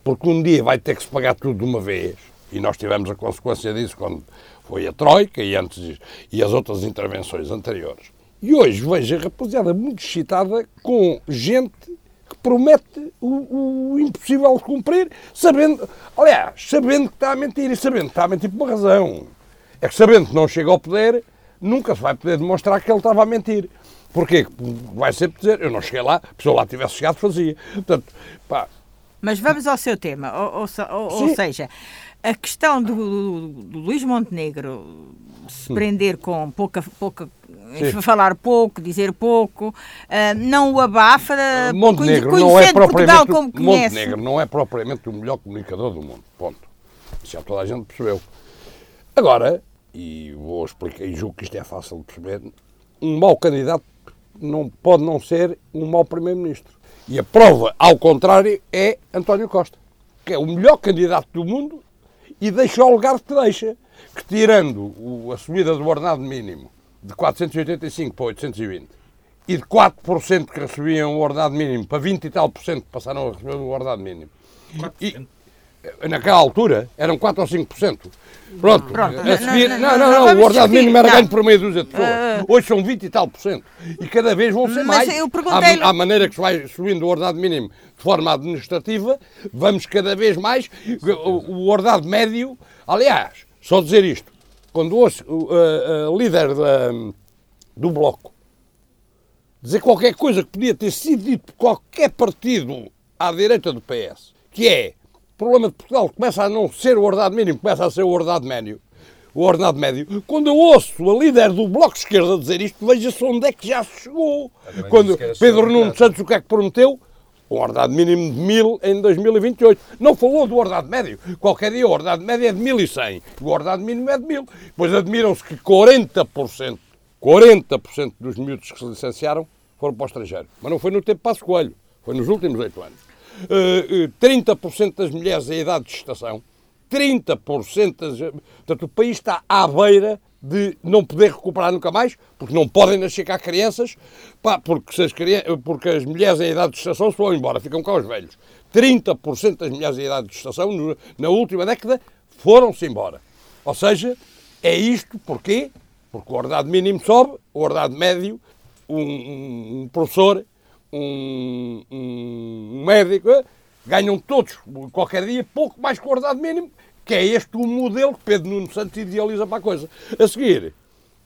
porque um dia vai ter que se pagar tudo de uma vez, e nós tivemos a consequência disso quando foi a Troika e, antes, e as outras intervenções anteriores. E hoje vejo a rapaziada muito excitada com gente que promete o, o, impossível de cumprir, sabendo, aliás, sabendo que está a mentir e sabendo que está a mentir por uma razão. É que sabendo que não chega ao poder, nunca se vai poder demonstrar que ele estava a mentir. Porquê? Vai sempre dizer, eu não cheguei lá, se eu lá tivesse chegado, fazia. Portanto, pá. Mas vamos ao seu tema, ou, ou, ou seja, a questão do, do, do Luís Montenegro se prender com pouca, pouca falar pouco, dizer pouco, uh, não o abafa. Uh, Montenegro não é propriamente como Montenegro não é propriamente o melhor comunicador do mundo. Ponto. Isso já toda a gente percebeu. Agora, e vou explicar, e julgo que isto é fácil de perceber, um mau candidato não pode não ser um mau primeiro-ministro. E a prova, ao contrário, é António Costa, que é o melhor candidato do mundo e deixa o lugar que deixa, que tirando o, a subida do ordenado mínimo de 485 para 820 e de 4% que recebiam o ordenado mínimo para 20 e tal por cento que passaram a receber o ordenado mínimo. 4%. E, naquela altura eram 4 ou 5%. Pronto, Pronto. A subir, não, não, não, não, não o ordenado mínimo era ganho por meia dúzia de pessoas. Uh, Hoje são 20 e tal por cento. E cada vez vão ser mais. À, à maneira que se vai subindo o ordenado mínimo de forma administrativa, vamos cada vez mais. O, o ordenado médio, aliás, só dizer isto, quando ouço o líder da, do Bloco dizer qualquer coisa que podia ter sido dito por qualquer partido à direita do PS, que é problema de Portugal começa a não ser o ordenado mínimo, começa a ser o ordenado médio. O ordenado médio. Quando eu ouço a líder do Bloco de Esquerda dizer isto, veja-se onde é que já se chegou. Quando Pedro Nuno Santos o que é que prometeu? Um ordenado mínimo de mil em 2028. Não falou do ordenado médio. Qualquer dia o ordenado médio é de 1.100. O ordenado mínimo é de 1.000. Pois admiram-se que 40%, 40% dos miúdos que se licenciaram foram para o estrangeiro. Mas não foi no tempo Passo Coelho. Foi nos últimos oito anos 30% das mulheres em idade de gestação, 30% das... Portanto, o país está à beira de não poder recuperar nunca mais, porque não podem nascer cá crianças, pá, porque, as crianças, porque as mulheres em idade de gestação se vão embora, ficam cá os velhos. 30% das mulheres em idade de gestação, na última década, foram-se embora. Ou seja, é isto, porquê? Porque o ordenado mínimo sobe, o ordenado médio, um, um professor um, um médico, ganham todos, qualquer dia, pouco mais que o ordenado mínimo, que é este o modelo que Pedro Nuno Santos idealiza para a coisa. A seguir,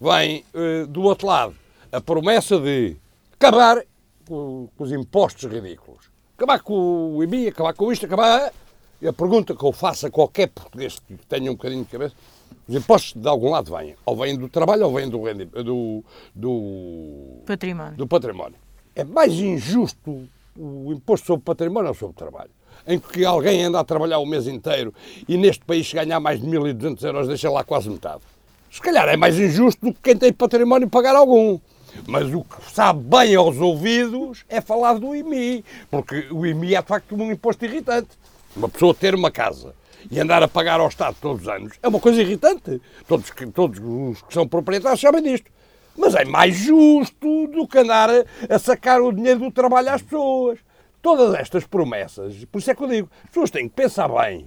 vem uh, do outro lado a promessa de acabar com, com, os impostos ridículos. Acabar com o IMI, acabar com isto, acabar... E a pergunta que eu faço a qualquer português que tenha um bocadinho de cabeça, os impostos de algum lado vêm. Ou vêm do trabalho ou vêm do, do, do, património. do património é mais injusto o imposto sobre património ou sobre trabalho, em que alguém anda a trabalhar o mês inteiro e neste país ganhar mais de 1.200 euros deixa lá quase metade. Se calhar é mais injusto do que quem tem património pagar algum. Mas o que sabe bem aos ouvidos é falar do IMI, porque o IMI é de facto um imposto irritante. Uma pessoa ter uma casa e andar a pagar ao Estado todos os anos é uma coisa irritante. Todos, todos os que são proprietários sabem disto. Mas é mais justo do que andar a sacar o dinheiro do trabalho às pessoas. Todas estas promessas, por isso é que eu digo, as pessoas têm que pensar bem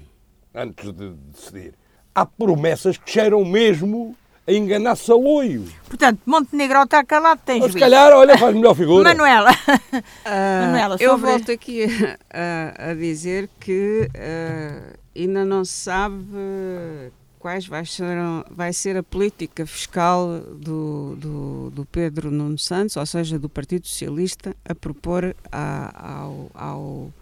antes de decidir. Há promessas que cheiram mesmo a enganar saloio. Portanto, Montenegro está calado, tens Mas se calhar, olha, faz melhor figura. Manuela. Uh, Manuela sobre... Eu volto aqui a, a dizer que uh, ainda não se sabe quais vai ser, vai ser a política fiscal do, do, do, Pedro Nuno Santos, ou seja, do Partido Socialista, a propor a, ao, ao,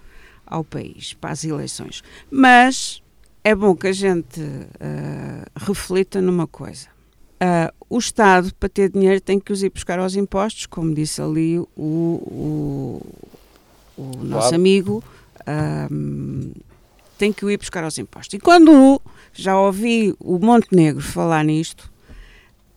ao país, para as eleições. Mas é bom que a gente uh, reflita numa coisa. Uh, o Estado, para ter dinheiro, tem que os ir buscar aos impostos, como disse ali o, o, o claro. nosso amigo, um, tem que o ir buscar aos impostos. E quando já ouvi o Montenegro falar nisto,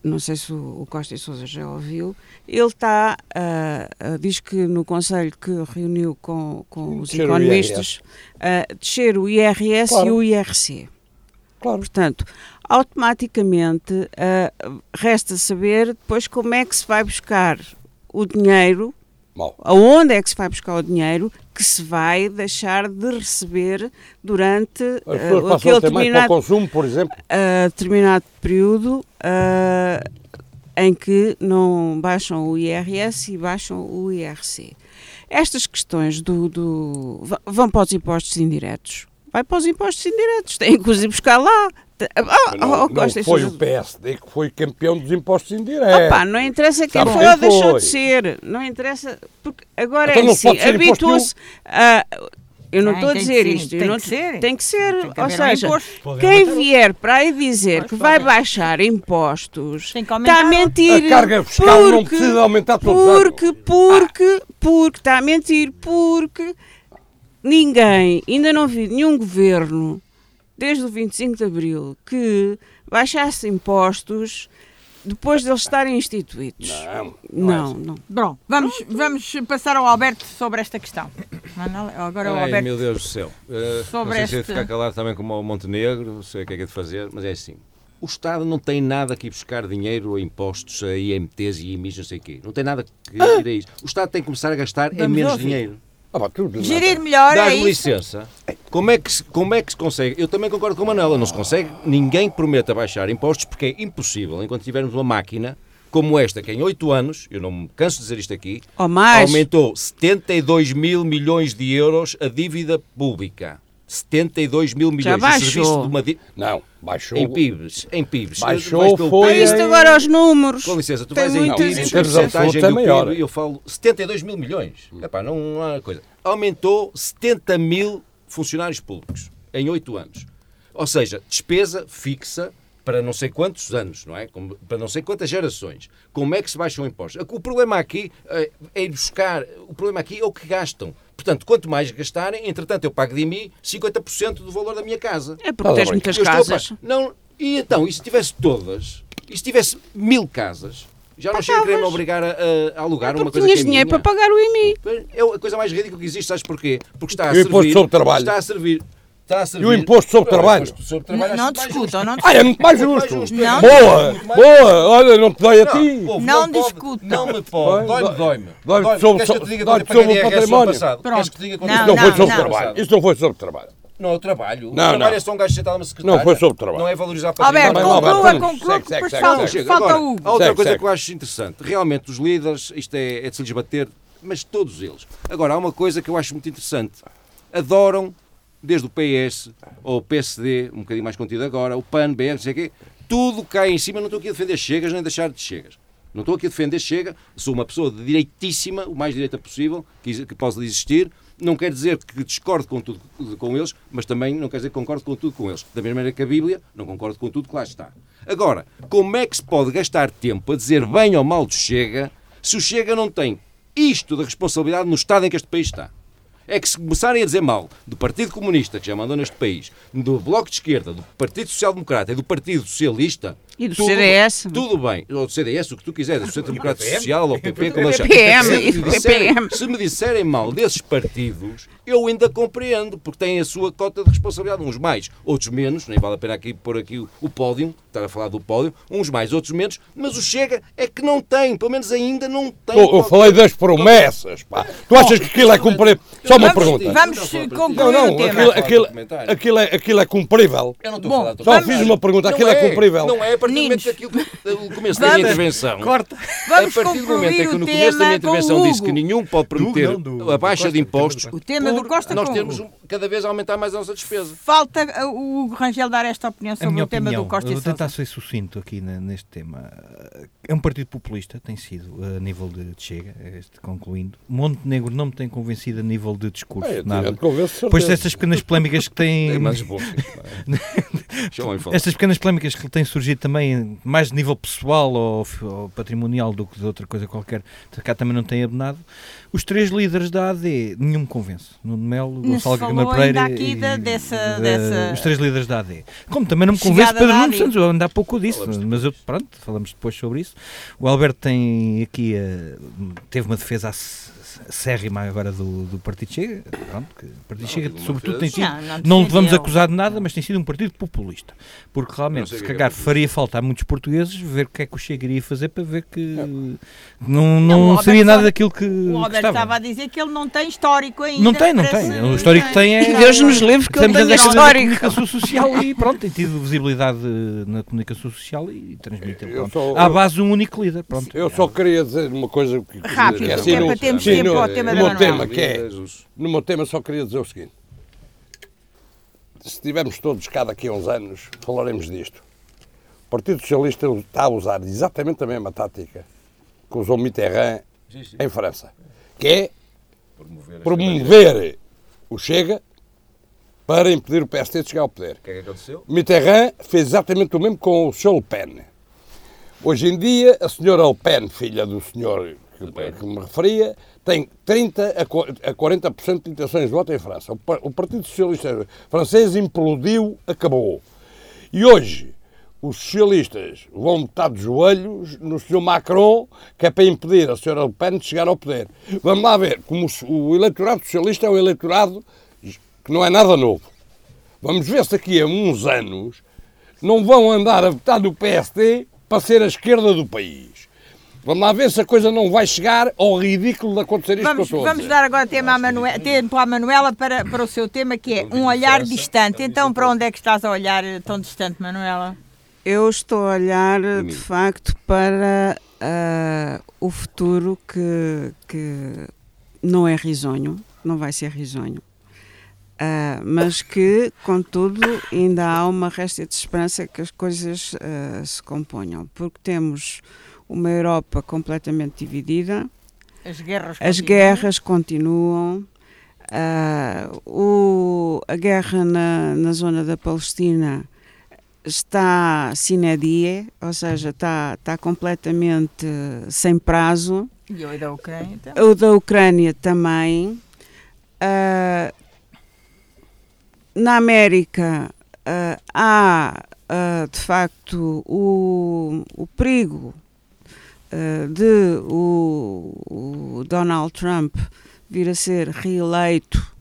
não sei se o Costa e Sousa já ouviu, ele está, uh, uh, diz que no Conselho que reuniu com, com os economistas, uh, descer o IRS claro. e o IRC. Claro. Portanto, automaticamente uh, resta saber depois como é que se vai buscar o dinheiro, Mal. aonde é que se vai buscar o dinheiro que se vai deixar de receber durante uh, aquele determinado, consumo, por exemplo. Uh, determinado período uh, em que não baixam o IRS e baixam o IRC. Estas questões do, do vão para os impostos indiretos. Vai para os impostos indiretos, tem que os ir buscar lá. Oh, não, oh, não foi o PSD que foi campeão dos impostos indiretos. Opa, não interessa quem foi ou deixou de ser. Não interessa. Porque agora então é assim, habituou-se a. Eu não estou a dizer isto. Tem, não, que ser. tem que ser. Tem que ou seja, um quem vier para aí dizer que vai baixar impostos está a mentir. A carga fiscal porque, não precisa aumentar todos Porque, porque, porque, está a mentir. Porque ninguém, ainda não vi nenhum governo desde o 25 de Abril, que baixasse impostos depois de eles estarem instituídos. Não, não. não. Bom, vamos, vamos passar ao Alberto sobre esta questão. Agora o Alberto. meu Deus do céu. Uh, sobre não sei este... se é de ficar calado também como o Montenegro, sei o que é que é de fazer, mas é assim. O Estado não tem nada que ir buscar dinheiro a impostos, a IMTs e IMIs, não sei o quê. Não tem nada que ah! ir a isso. O Estado tem que começar a gastar é menos ouvir. dinheiro. Ah, tudo, Gerir melhor Dá-me é licença. Como é, que se, como é que se consegue? Eu também concordo com a Manela. Não se consegue. Ninguém promete baixar impostos porque é impossível enquanto tivermos uma máquina como esta, que em 8 anos, eu não me canso de dizer isto aqui, aumentou 72 mil milhões de euros a dívida pública. 72 mil milhões. Já baixou. De uma Não, baixou. Em PIBs. Em PIBs. Baixou, foi... É isto agora aos números. Com licença, tu vais em PIBs, em porcentagem do PIB, eu falo 72 mil milhões. Epá, não há coisa. Aumentou 70 mil funcionários públicos em 8 anos. Ou seja, despesa fixa para não sei quantos anos, não é? Para não sei quantas gerações. Como é que se baixam impostos? O problema aqui eh, é ir buscar, o problema aqui é o que gastam. Portanto, quanto mais gastarem, entretanto, eu pago de mim 50% do valor da minha casa. É porque tens muitas casas. Não, e então, e se tivesse todas, e se tivesse mil casas, já não chega a querer me obrigar a, a alugar é uma coisa que é dinheiro para pagar o IMI. É a coisa mais ridícula que existe, sabes porquê? Porque está a servir... sobre trabalho. Está a servir Está a servir. E o imposto sobre trabalho? Imposto sobre trabalho não, não discutam, não discutam. Ah, é muito mais justo. Não, boa, boa. Olha, não te dói a ti. Não, não discutam. Não me pode. Dói-me, dói-me. Dói-me sobre, sobre, dói sobre o património. Isso não foi sobre trabalho. Isso não foi sobre trabalho. Não é o trabalho. O não, trabalho não. é só um gajo sentado numa secretária. Não foi sobre trabalho. Não é valorizar para Alberto, conclua, conclua, depois falta, falta o Há outra coisa que eu acho interessante. Realmente, os líderes, isto é, é de se lhes bater, mas todos eles. Agora, há uma coisa que eu acho muito interessante. Adoram desde o PS ou o PSD, um bocadinho mais contido agora, o PAN, BR, não sei o quê, tudo cai em cima. Não estou aqui a defender Chegas nem deixar de Chegas. Não estou aqui a defender Chega, sou uma pessoa direitíssima, o mais direita possível, que, que possa existir. Não quer dizer que discordo com tudo com eles, mas também não quer dizer que concordo com tudo com eles. Da mesma maneira que a Bíblia, não concordo com tudo que lá está. Agora, como é que se pode gastar tempo a dizer bem ou mal do Chega se o Chega não tem isto da responsabilidade no estado em que este país está? É que se começarem a dizer mal do Partido Comunista, que já mandou neste país, do Bloco de Esquerda, do Partido Social Democrata e do Partido Socialista, e do tudo, CDS. Tudo bem. Ou do CDS, o que tu quiseres, do Centro Democrático Social, ou PP, como PPM, se, me disserem, se me disserem mal desses partidos, eu ainda compreendo, porque têm a sua cota de responsabilidade. Uns mais, outros menos. Nem vale a pena aqui pôr aqui o, o pódio, estar a falar do pódio. Uns mais, outros menos. Mas o Chega é que não tem, pelo menos ainda não tem. Eu, eu falei das promessas, pá. Tu achas que aquilo é cumprível? Só uma vamos, pergunta. Vamos concluir não, não, o tema. Aquilo, aquilo, aquilo, é, aquilo é cumprível. Eu não estou Bom, a falar. Só fiz uma pergunta. Aquilo é, é cumprível. Não é, a partir do momento que o começo da minha intervenção. Corta. Vamos a partir do momento em que no começo da minha intervenção disse que nenhum pode prometer a baixa de impostos. O tema do Costa nós temos cada vez aumentar mais a nossa despesa. Falta uh, o Rangel dar esta opinião sobre o tema opinião, do Costa e vou tentar Sousa. ser sucinto aqui ne- neste tema. É um partido populista, tem sido, a nível de, Chega, este, concluindo. Montenegro não me tem convencido a nível de discurso, É, nada. convenço, certeza. destas pequenas polémicas que têm... É mais bom. Falar. Estas pequenas polémicas que têm surgido também, mais de nível pessoal ou, ou patrimonial do que de outra coisa qualquer, cá também não tem abonado. Os três líderes da AD, nenhum me convence. Nuno Melo, Gonçalo Gama Pereira ainda aqui e- da- dessa- da- dessa- Os três líderes da AD. Como também não me convence Pedro Nuno. Santos, eu ainda há pouco disse, Falamos mas eu, pronto, falamos depois sobre isso. O Alberto tem aqui, eh, teve uma defesa ac- acérrima agora do, do Partido Chega, pronto, que o Partido Chega uma sobretudo tem sido Não, não, não vamos acusar de nada, mas tem sido um partido populista. Porque realmente, não se que é calhar, que é faria falta a muitos portugueses ver o que é que o Chega iria fazer para ver que É. não, Não, não seria nada daquilo que O Alberto gostava. estava a dizer que ele não tem histórico ainda. Não tem, não tem. O histórico que tem é. Deus nos livre que ele da histórico. comunicação social e pronto, tem tido visibilidade na comunicação social e transmite. Pronto. só- À base de um único líder. Pronto. Eu só queria dizer uma coisa que, Rápido, que que assim, é para termos sim, tempo no- ao tema meu Manuel. tema, que é, no meu tema só queria dizer o seguinte. Se estivermos todos cá daqui a uns anos, falaremos disto. O Partido Socialista está a usar exatamente a mesma tática que usou Mitterrand em França, que é Promover, promover o Chega para impedir o PSD de chegar ao poder. O que é que aconteceu? Mitterrand fez exatamente o mesmo com o Sr. Le Pen. Hoje em dia, a senhora Le Pen, filha do senhor que, que me referia, tem 30 a qu- a 40% de intenções de voto em França. O pa- O Partido Socialista francês implodiu, acabou. E hoje, os socialistas vão botar de joelhos no Sr. Macron, que é para impedir a senhora Le Pen de chegar ao poder. Vamos lá ver, como o eleitorado socialista é um eleitorado que não é nada novo. Vamos ver se daqui a uns anos não vão andar a votar no PSD para ser a esquerda do país. Vamos lá ver se a coisa não vai chegar ao ridículo de acontecer isto Vamos, vamos dar agora tema à Manue- tempo à Manuela para, para o seu tema, que é um olhar distante. Então, para onde é que estás a olhar eh, tão distante, Manuela? Eu estou a olhar, de mim. facto, para ah, o futuro que, que não é risonho, não vai ser risonho. Ah, mas que, contudo, ainda há uma resta de esperança que as coisas ah, se componham, porque temos uma Europa completamente dividida, As guerras. as continuam. guerras continuam. ah, o- a guerra na, na zona da Palestina está sine die, ou seja, está, está completamente sem prazo. E o da Ucrânia também. O da Ucrânia também. Ah, na América ah, há, ah, de facto, o, o perigo ah, de o, o Donald Trump vir a ser reeleito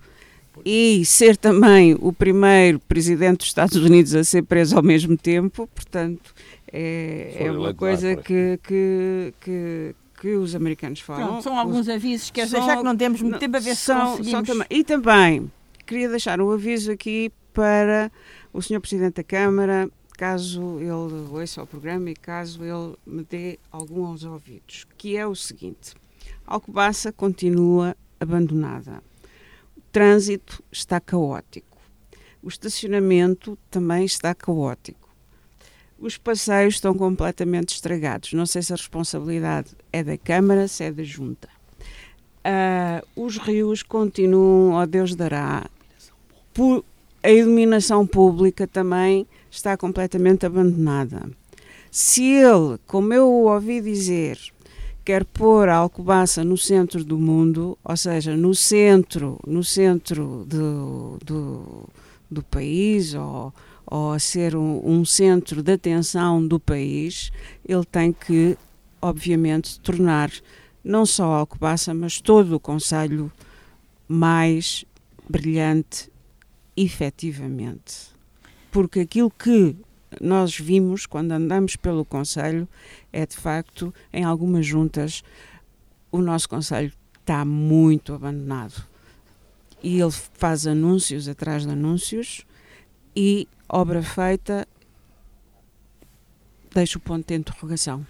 e ser também o primeiro presidente dos Estados Unidos a ser preso ao mesmo tempo, portanto, é, é uma coisa que, que, que, que os americanos falam. Pronto, são Os- alguns avisos. Queres são- deixar que não temos muito tempo a ver se são- são conseguimos. também- E também, queria deixar um aviso aqui para o Sr. Presidente da Câmara, caso ele ouça o programa e caso ele me dê algum aos ouvidos, que é o seguinte. Alcobaça continua abandonada. O trânsito está caótico. O estacionamento também está caótico. Os passeios estão completamente estragados. Não sei se a responsabilidade é da Câmara, se é da Junta. Ah, os rios continuam, ó Deus dará. Pu- a iluminação pública também está completamente abandonada. Se ele, como eu o ouvi dizer, quer pôr a Alcobaça no centro do mundo, ou seja, no centro, no centro do, do, do país, ou, ou a ser um, um centro de atenção do país, ele tem que, obviamente, tornar não só Alcobaça, mas todo o Conselho mais brilhante, efetivamente. Porque aquilo que nós vimos quando andamos pelo Conselho é de facto, em algumas juntas, o nosso Conselho está muito abandonado. E ele faz anúncios atrás de anúncios e obra feita deixa o ponto de interrogação.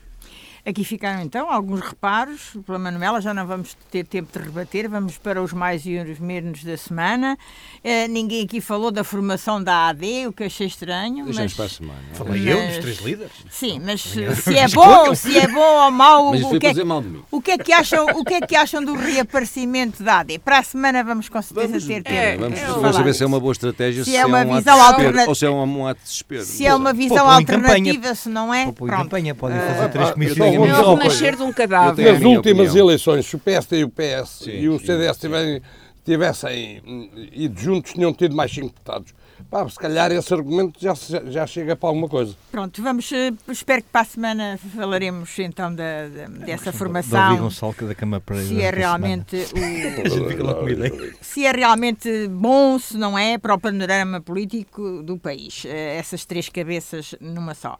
Aqui ficaram então alguns reparos pela Manuela, já não vamos ter tempo de rebater, vamos para os mais e os menos da semana. Uh, ninguém aqui falou da formação da AD, o que achei estranho. Mas... para a semana. Falei mas... eu, dos três líderes. Sim, mas se é bom, se é bom ou mau, mas o que, é, mal o que é que acham, o que é que acham do reaparecimento da AD? Para a semana vamos com certeza vamos, ter tempo. É, vamos, vamos saber se é uma boa estratégia, se, se é, é uma um visão alternativa, ou se é um ato de desespero. Se é uma visão alternativa, se não é, pronto. campanha, podem fazer três Ah, comissões. Então, É o ao renascer de um cadáver. Nas últimas opinião. eleições, se o PSD e o PS Sim, e o sim, CDS sim. tivessem, tivessem hum, ido juntos, tinham tido mais 5 deputados. Pá, se calhar esse argumento já, já chega para alguma coisa. Pronto, vamos, eh, espero que para a semana falaremos então da, da- dessa Davi formação. Gonçalves da Câmara para Se é realmente o, A gente fica lá com uma ideia. se é realmente bom, se não é, para o panorama político do país. Eh, Essas três cabeças numa só.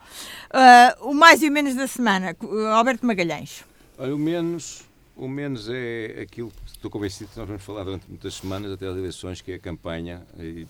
Ah, o mais e o menos da semana, Alberto Magalhães. Olha, o menos, o menos é aquilo que estou convencido que nós vamos falar durante muitas semanas até as eleições, que é a campanha. E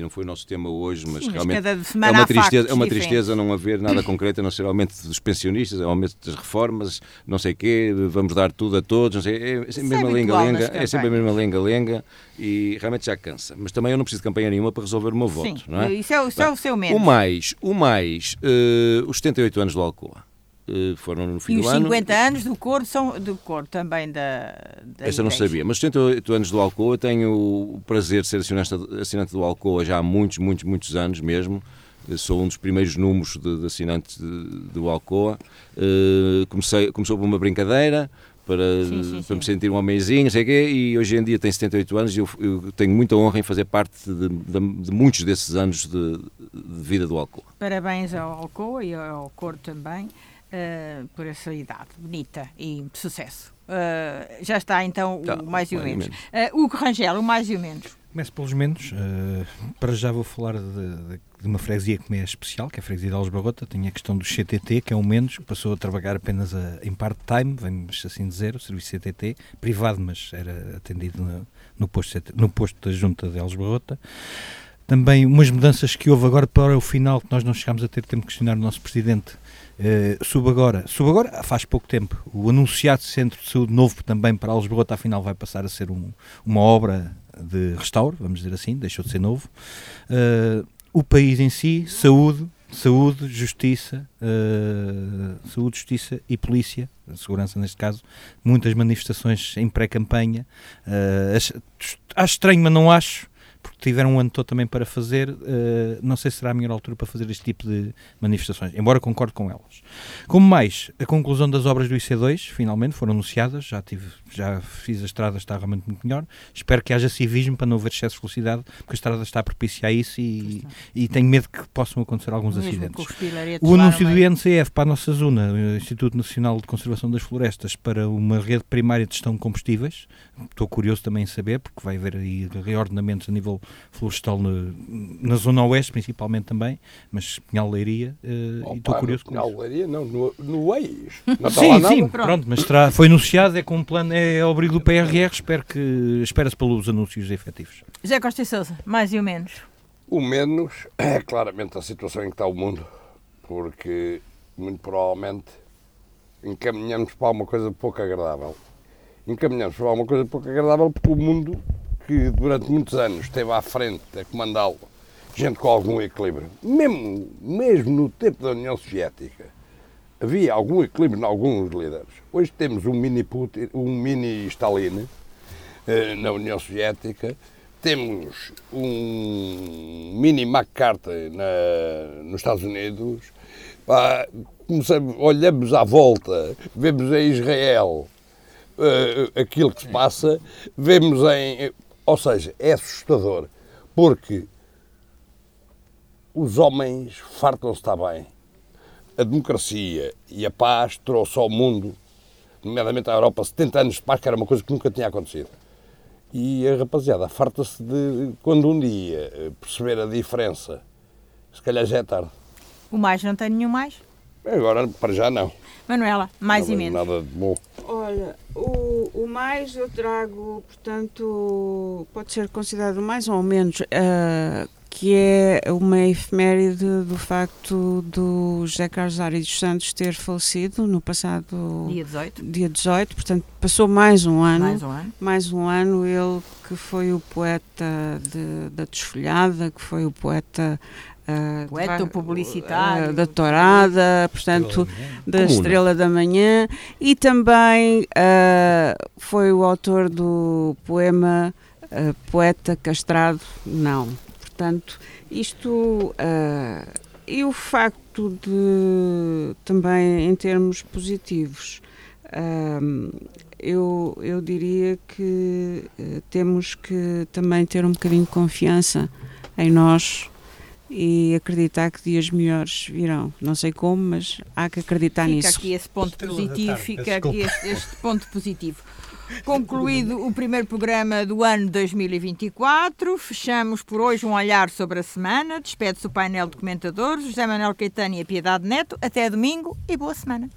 não foi o nosso tema hoje, mas Sim, mas realmente cada é uma, tristeza, é uma tristeza não haver nada concreto a não ser aumento dos pensionistas, aumento das reformas, não sei quê, vamos dar tudo a todos, não sei, é, é sempre a é mesma lenga-lenga, é sempre a campanhas. mesma lenga-lenga e realmente já cansa. Mas também eu não preciso de campanha nenhuma para resolver o meu voto, Sim, não é? isso é, o- isso é o seu menos. O mais, o mais, eh, os 78 anos do Alcoa. Eh, foram no fim E do os ano. 50 anos do coro são do coro também da, da Essa não sabia, mas 78 anos do Alcoa, tenho o prazer de ser assinante, assinante do Alcoa já há muitos, muitos, muitos anos mesmo. Eu sou um dos primeiros números de, de assinantes do Alcoa. Eh, comecei, começou por uma brincadeira para, Sim, sim, para me sim. sentir um homenzinho, sei quê, e hoje em dia tenho 78 anos e eu, eu tenho muita honra em fazer parte de, de- de muitos desses anos de, de vida do Alcoa. Parabéns ao Alcoa e ao coro também eh, por essa idade bonita e de sucesso. Eh, já está então Tá, o mais e o mais menos. menos. Eh, Hugo Rangel, o mais e o menos. Começo pelos menos. eh, para já vou falar de, de- de uma freguesia que me é especial, que é a freguesia de Alves Barrota. Tem a questão do CTT, que é o menos, que passou a trabalhar apenas a- em part-time, vamos assim dizer, o serviço CTT, privado, mas era atendido no, no posto, no posto da Junta de Alves Barrota. Também umas mudanças que houve agora para o final, que nós não chegámos a ter tempo de questionar o nosso Presidente. Eh, sube agora, sube agora faz pouco tempo, o anunciado Centro de Saúde Novo também para Alves Barrota, afinal vai passar a ser um- uma obra de restauro, vamos dizer assim, deixou de ser novo. Eh, o país em si, saúde, saúde, justiça, eh, saúde, justiça e polícia, segurança neste caso, muitas manifestações em pré-campanha. Eh, ach- acho estranho, mas não acho, porque tiveram um ano todo também para fazer. eh, não sei se será a melhor altura para fazer este tipo de manifestações, embora concorde com elas. Como mais, a conclusão das obras do IC2, finalmente, foram anunciadas, já, tive, já fiz a estrada, está realmente muito melhor. Espero que haja civismo para não haver excesso de velocidade, porque a estrada está a propiciar isso e, e tenho medo que possam acontecer alguns Mesmo acidentes. O anúncio do. INCF para a nossa zona, o Instituto Nacional de Conservação das Florestas, para uma rede primária de gestão de combustíveis. Estou curioso também em saber, porque vai haver aí reordenamentos a nível florestal na, na zona oeste, principalmente também, mas Pinhal Leiria, eh, e estou curioso com isso. Alvaria, não, no, no ex. Não lá Sim, nada. sim, Pronto. pronto, mas terá- foi anunciado, é com um plano, é ao abrigo do PRR, espero que, espera-se pelos anúncios efetivos. José Costa e Sousa, mais e o menos. O menos é claramente a situação em que está o mundo, porque muito provavelmente encaminhamos para uma coisa pouco agradável. Encaminhamos para uma coisa pouco agradável porque o mundo, que durante muitos anos esteve à frente a comandá-lo, gente com algum equilíbrio, mesmo, mesmo no tempo da União Soviética, havia algum equilíbrio em alguns líderes. Hoje temos um mini Putin, um mini Stalin eh, na União Soviética, temos um mini McCarthy na, nos Estados Unidos, Pá, começamos- olhamos à volta, vemos em Israel eh, aquilo que se passa, vemos em. Ou seja, é assustador, porque os homens fartam-se estar bem. A democracia e a paz trouxe ao mundo, nomeadamente à Europa, 70 anos de paz, que era uma coisa que nunca tinha acontecido. E a rapaziada farta-se de, quando um dia eh, perceber a diferença, se calhar já é tarde. O mais não tem nenhum mais. Agora, para já, não. Manuela, mais nada, e menos. Nada de bom. Olha, o, o mais eu trago, portanto, pode ser considerado mais ou menos. eh, que é uma efeméride do facto do José Carlos Ari dos Santos ter falecido no passado dia 18. dia 18, portanto passou mais um ano, mais um ano, mais um ano ele que foi o poeta de, da Desfolhada, que foi o poeta Uh, poeta publicitário uh, da Torada, portanto, da Comuna. Estrela da Manhã, e também uh, foi o autor do poema Poeta Castrado, não. Portanto, isto e o facto de também em termos positivos. eu, eu diria que temos que também ter um bocadinho de confiança em nós e acreditar que dias melhores virão. Não sei como, mas há que acreditar fica nisso. Fica aqui esse ponto positivo, fica aqui este, este ponto positivo. Concluído o primeiro programa do ano 2024, fechamos por hoje um olhar sobre a semana. Despede-se o painel de comentadores, José Manuel Caetano e a Piedade Neto. Até domingo e boa semana.